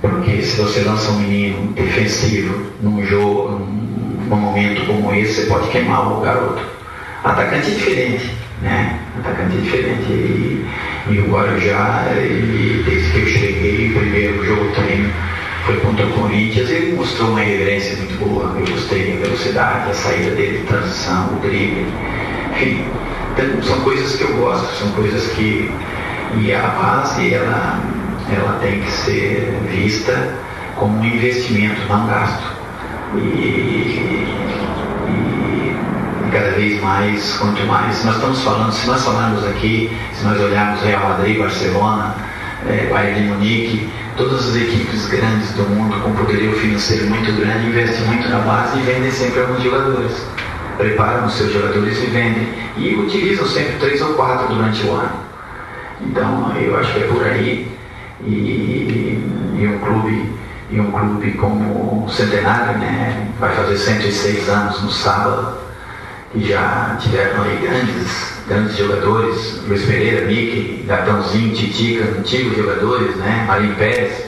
S5: Porque se você lança um menino defensivo num jogo, num, momento como esse, você pode queimar o garoto. Atacante é diferente, né? Atacante é diferente. E, e o Guarujá, ele, desde que eu cheguei, o primeiro jogo treino foi contra o Corinthians, ele mostrou uma reverência muito boa. Eu gostei da velocidade, da saída dele de transição, o drible. Enfim, então, são coisas que eu gosto, são coisas que. E a base, ela, ela tem que ser vista como um investimento, não gasto. E, e, cada vez mais, quanto mais nós estamos falando, se nós falarmos aqui, se nós olharmos Real Madrid, Barcelona, é, Bayern de Munique, todas as equipes grandes do mundo com poderio financeiro muito grande investem muito na base e vendem sempre alguns jogadores. Preparam os seus jogadores e vendem. E utilizam sempre três ou quatro durante o ano. Então eu acho que é por aí. E, e um clube e um clube como o Centenário, né, vai fazer 106 anos no sábado que já tiveram aí grandes, grandes jogadores, Luiz Pereira, Mickey, Gatãozinho, Titica, antigos jogadores, né? Marinho Pérez,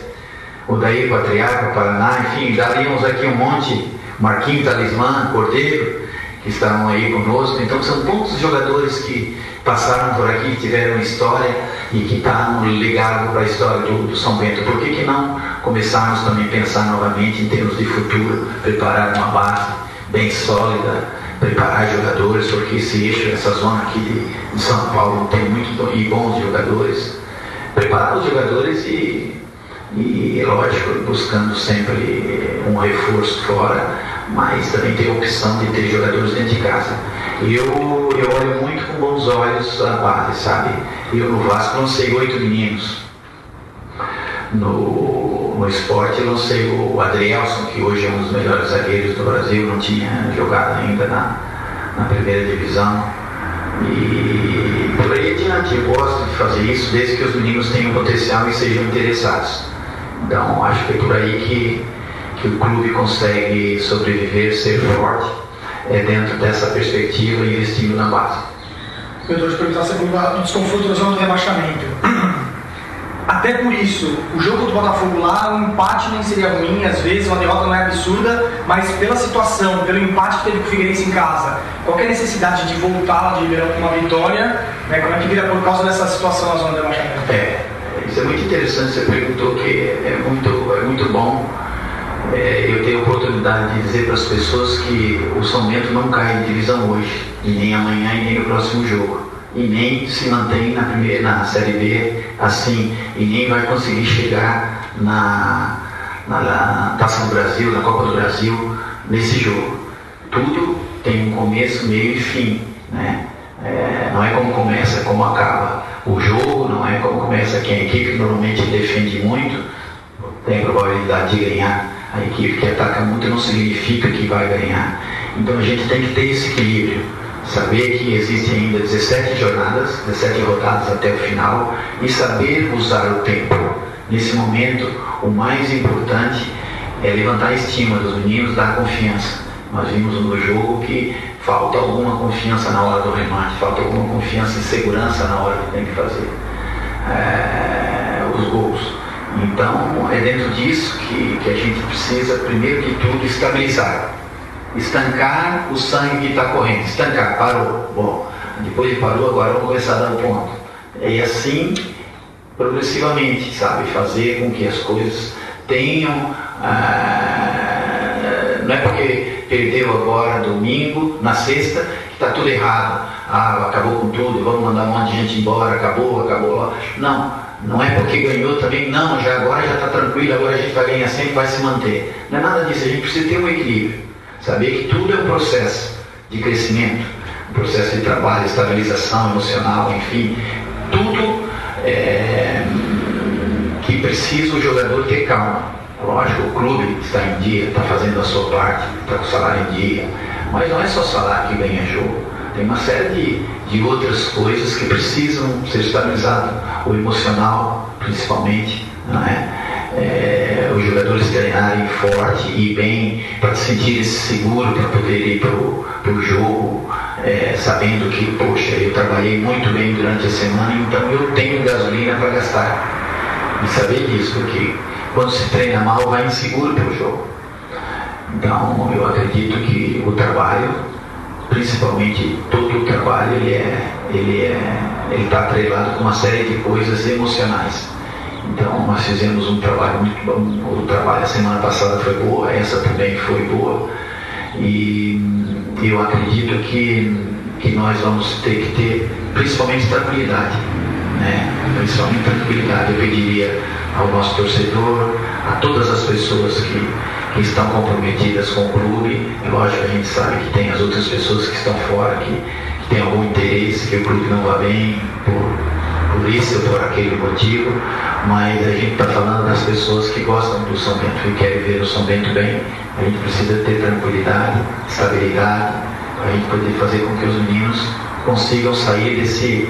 S5: o Daí Patriarca, Paraná, enfim, daríamos aqui um monte, Marquinhos Talismã, Cordeiro, que estavam aí conosco. Então são poucos jogadores que passaram por aqui, tiveram história e que está no legado para a história do, do, São Bento. Por que, que não começarmos também a pensar novamente em termos de futuro, preparar uma base bem sólida, preparar jogadores, porque esse eixo, essa zona aqui de, de São Paulo tem muito e bons jogadores. Preparar os jogadores e, e lógico, buscando sempre um reforço fora, mas também ter a opção de ter jogadores dentro de casa. E eu, eu olho muito com bons olhos a base, sabe? Eu no Vasco lancei oito meninos. No, no esporte lancei o Adrielson, que hoje é um dos melhores zagueiros do Brasil, não tinha jogado ainda na, na primeira divisão. E por aí adiante, eu gosto de fazer isso desde que os meninos tenham potencial e sejam interessados. Então acho que é por aí que, que o clube consegue sobreviver, ser forte, é dentro dessa perspectiva e investindo na base.
S9: Eu estou te perguntando sobre o desconforto da zona do rebaixamento. Até por isso, o jogo do Botafogo lá, um empate nem seria ruim, às vezes uma derrota não é absurda, mas pela situação, pelo empate que teve com o Figueirense em casa, qualquer necessidade de voltar de Ribeirão com uma vitória, né, como é que vira por causa dessa situação na zona do rebaixamento?
S5: É, isso é muito interessante, você perguntou que é muito, é muito bom. É, eu tenho a oportunidade de dizer para as pessoas que o São Bento não cai de divisão hoje, e nem amanhã e nem no próximo jogo. E nem se mantém na, primeira, na Série B assim, e nem vai conseguir chegar na, na, na Taça do Brasil, na Copa do Brasil, nesse jogo. Tudo tem um começo, meio e fim. Né? É, não é como começa, é como acaba. O jogo não é como começa, que a equipe normalmente defende muito, tem probabilidade de ganhar. A equipe que ataca muito não significa que vai ganhar. Então a gente tem que ter esse equilíbrio. Saber que existem ainda 17 jornadas, 17 rodadas até o final e saber usar o tempo. Nesse momento, o mais importante é levantar a estima dos meninos, dar confiança. Nós vimos no jogo que falta alguma confiança na hora do remate, falta alguma confiança e segurança na hora que tem que fazer é, os gols. Então, é dentro disso que, que a gente precisa, primeiro que tudo, estabilizar. Estancar o sangue que está correndo. Estancar, parou. Bom, depois de parou, agora vamos começar a dar o um ponto. E assim, progressivamente, sabe? Fazer com que as coisas tenham. Ah, não é porque perdeu agora domingo, na sexta, que está tudo errado. Ah, acabou com tudo, vamos mandar um monte de gente embora, acabou, acabou. Não não é porque ganhou também, não, já agora já está tranquilo, agora a gente vai ganhar sempre, vai se manter. Não é nada disso, a gente precisa ter um equilíbrio. Saber que tudo é um processo de crescimento, um processo de trabalho, estabilização emocional, enfim, tudo é, que precisa o jogador ter calma. Lógico, o clube está em dia, está fazendo a sua parte, está com o salário em dia, mas não é só salário que ganha jogo. Tem uma série de, de outras coisas que precisam ser estabilizadas, o emocional principalmente, não é? é os jogadores treinarem forte e bem para se sentirem seguro para poder ir para o jogo, é, sabendo que, poxa, eu trabalhei muito bem durante a semana, então eu tenho gasolina para gastar. E saber disso, porque quando se treina mal, vai inseguro para o jogo. Então, eu acredito que o trabalho principalmente todo o trabalho ele é ele é ele está atrelado com uma série de coisas emocionais. Então nós fizemos um trabalho muito bom o trabalho a semana passada foi boa essa também foi boa. E eu acredito que que nós vamos ter que ter principalmente tranquilidade né? Principalmente tranquilidade eu pediria ao nosso torcedor a todas as pessoas que estão comprometidas com o clube. Lógico, a gente sabe que tem as outras pessoas que estão fora, que, que têm algum interesse, que o clube não vá bem por, por isso ou por aquele motivo, mas a gente está falando das pessoas que gostam do São Bento e querem ver o São Bento bem. A gente precisa ter tranquilidade, estabilidade, para a gente poder fazer com que os meninos consigam sair desse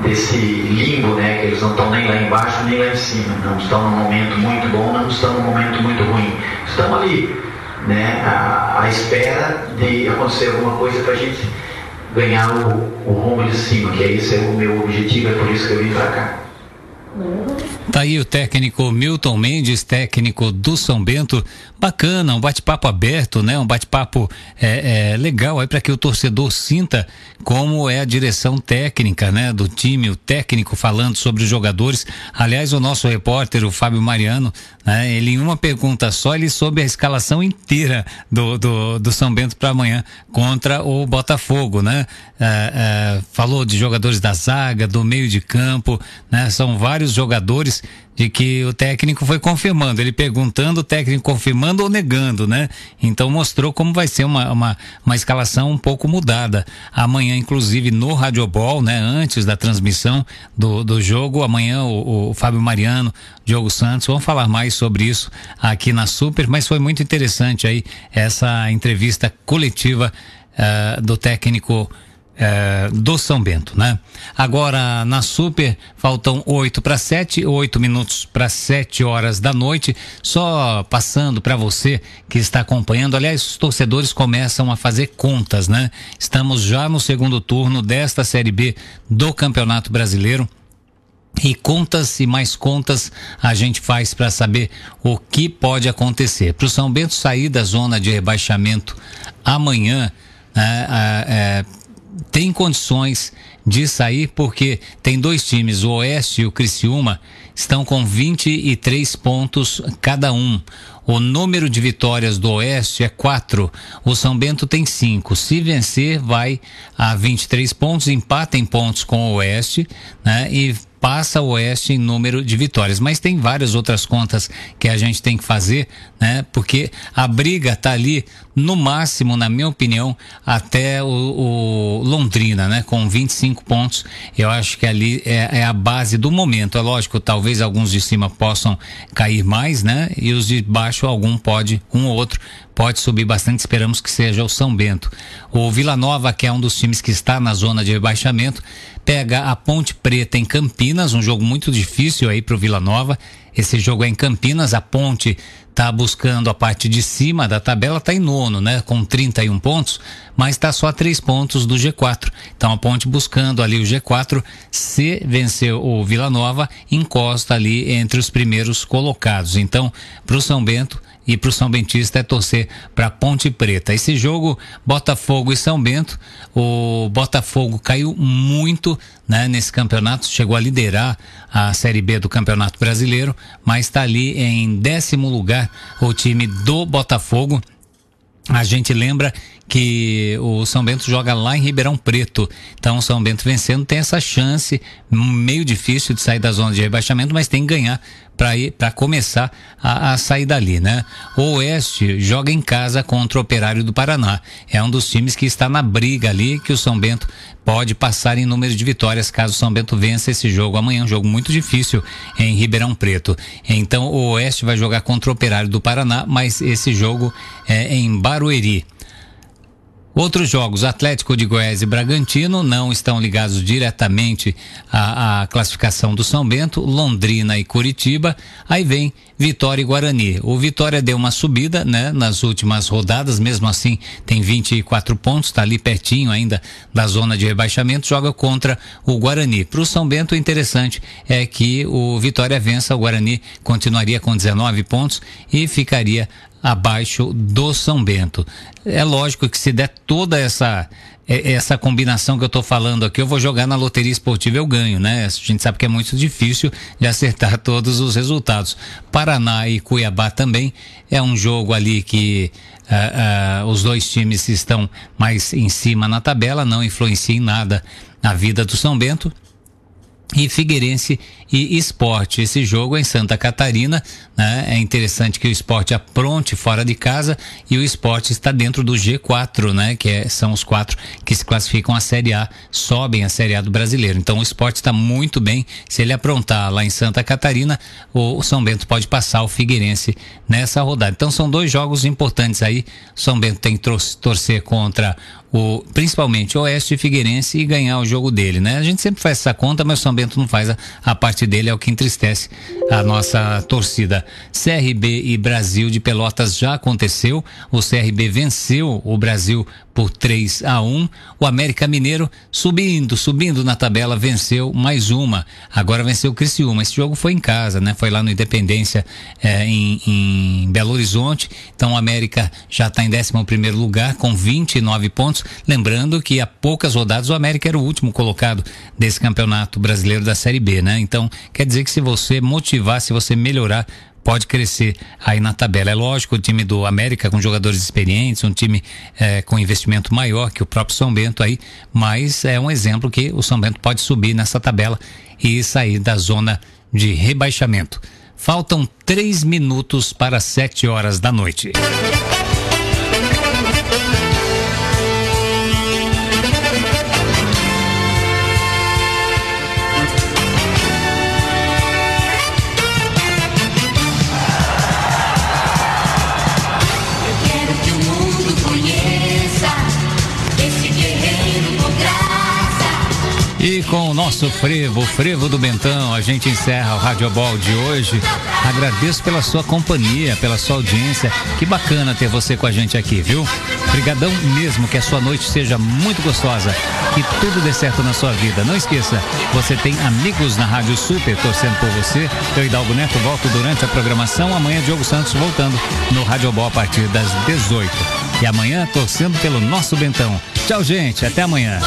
S5: desse limbo, né, que eles não estão nem lá embaixo nem lá em cima, não estão num momento muito bom, não estão num momento muito ruim, estão ali, né, à, à espera de acontecer alguma coisa para a gente ganhar o, o rumo de cima, que é esse é o meu objetivo, é por isso que eu vim para cá.
S2: Tá aí o técnico Milton Mendes, técnico do São Bento. Bacana, um bate-papo aberto, né? Um bate-papo é, é, legal aí para que o torcedor sinta como é a direção técnica, né? Do time, o técnico falando sobre os jogadores. Aliás, o nosso repórter, o Fábio Mariano, né? Ele em uma pergunta só, ele soube a escalação inteira do, do, do São Bento para amanhã contra o Botafogo, né? É, é, falou de jogadores da zaga, do meio de campo, né? São vários jogadores de que o técnico foi confirmando, ele perguntando, o técnico confirmando ou negando, né? Então mostrou como vai ser uma, uma, uma escalação um pouco mudada. Amanhã, inclusive, no Radiobol, né? Antes da transmissão do, do jogo, amanhã o, o Fábio Mariano, Diogo Santos, vão falar mais sobre isso aqui na Super, mas foi muito interessante aí essa entrevista coletiva uh, do técnico é, do São Bento, né? Agora na Super faltam oito para sete, oito minutos para sete horas da noite. Só passando para você que está acompanhando, aliás, os torcedores começam a fazer contas, né? Estamos já no segundo turno desta Série B do Campeonato Brasileiro. E contas e mais contas a gente faz para saber o que pode acontecer. Para o São Bento sair da zona de rebaixamento amanhã, né, é, tem condições de sair porque tem dois times, o Oeste e o Criciúma, estão com 23 pontos cada um. O número de vitórias do Oeste é quatro. O São Bento tem cinco. Se vencer, vai a 23 pontos, empata em pontos com o Oeste, né? E passa o Oeste em número de vitórias. Mas tem várias outras contas que a gente tem que fazer, né? Porque a briga tá ali, no máximo, na minha opinião, até o, o Londrina, né? Com 25 pontos. Eu acho que ali é, é, a base do momento. É lógico, talvez alguns de cima possam cair mais, né? E os de baixo, algum pode, um ou outro pode subir bastante, esperamos que seja o São Bento. O Vila Nova, que é um dos times que está na zona de rebaixamento, pega a Ponte Preta em Campinas, um jogo muito difícil aí para o Vila Nova. Esse jogo é em Campinas, a Ponte está buscando a parte de cima da tabela, está em nono, né? Com 31 pontos, mas está só a três pontos do G4. Então a Ponte buscando ali o G4, se vencer o Vila Nova, encosta ali entre os primeiros colocados. Então, para o São Bento, e para o São Bentista é torcer para Ponte Preta. Esse jogo, Botafogo e São Bento, o Botafogo caiu muito né, nesse campeonato, chegou a liderar a Série B do Campeonato Brasileiro, mas está ali em décimo lugar o time do Botafogo. A gente lembra que o São Bento joga lá em Ribeirão Preto. Então, o São Bento vencendo tem essa chance, meio difícil de sair da zona de rebaixamento, mas tem que ganhar para começar a, a, sair dali, né? O Oeste joga em casa contra o Operário do Paraná. É um dos times que está na briga ali que o São Bento pode passar em número de vitórias caso o São Bento vença esse jogo amanhã, um jogo muito difícil em Ribeirão Preto. Então o Oeste vai jogar contra o Operário do Paraná, mas esse jogo é em Barueri. Outros jogos, Atlético de Goiás e Bragantino, não estão ligados diretamente à, à, classificação do São Bento, Londrina e Curitiba. Aí vem Vitória e Guarani. O Vitória deu uma subida, né, nas últimas rodadas, mesmo assim tem 24 pontos, está ali pertinho ainda da zona de rebaixamento, joga contra o Guarani. Para o São Bento, o interessante é que o Vitória vença, o Guarani continuaria com 19 pontos e ficaria abaixo do São Bento. É lógico que se der toda essa é, essa combinação que eu estou falando aqui, eu vou jogar na loteria esportiva, eu ganho, né? A gente sabe que é muito difícil de acertar todos os resultados. Paraná e Cuiabá também é um jogo ali que uh, uh, os dois times estão mais em cima na tabela, não influencia em nada na vida do São Bento e Figueirense e Esporte. Esse jogo é em Santa Catarina, né? É interessante que o esporte apronte fora de casa e o esporte está dentro do G4, né? Que é, são os quatro que se classificam a Série A, sobem a Série A do brasileiro. Então o esporte está muito bem. Se ele aprontar lá em Santa Catarina, o São Bento pode passar o Figueirense nessa rodada. Então são dois jogos importantes aí. São Bento tem que torcer contra
S10: o, principalmente Oeste e Figueirense e ganhar o jogo dele, né? A gente sempre faz essa conta, mas o São Bento não faz a, a parte dele, é o que entristece a nossa torcida. CRB e Brasil de Pelotas já aconteceu, o CRB venceu o Brasil por 3 a 1. O América Mineiro subindo, subindo na tabela, venceu mais uma. Agora venceu o Criciúma. Esse jogo foi em casa, né? Foi lá no Independência é, em, em, Belo Horizonte. Então o América já está em 11 primeiro lugar com 29 pontos. Lembrando que há poucas rodadas o América era o último colocado desse campeonato brasileiro da Série B, né? Então quer dizer que se você motivar, se você melhorar, pode crescer aí na tabela. É lógico, o time do América com jogadores experientes, um time é, com investimento maior que o próprio São Bento aí, mas é um exemplo que o São Bento pode subir nessa tabela e sair da zona de rebaixamento. Faltam três minutos para sete horas da noite. Nosso frevo, o frevo do Bentão, a gente encerra o Radiobol de hoje. Agradeço pela sua companhia, pela sua audiência. Que bacana ter você com a gente aqui, viu? Obrigadão mesmo, que a sua noite seja muito gostosa, que tudo dê certo na sua vida. Não esqueça, você tem amigos na Rádio Super torcendo por você. Eu, Hidalgo Neto, volto durante a programação. Amanhã, Diogo Santos voltando no Radiobol a partir das 18. E amanhã, torcendo pelo nosso Bentão. Tchau, gente. Até amanhã.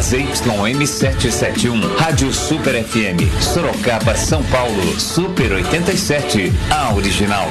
S2: Ouvindo as YM771, Rádio Super FM, Sorocaba, São Paulo, Super 87, a original.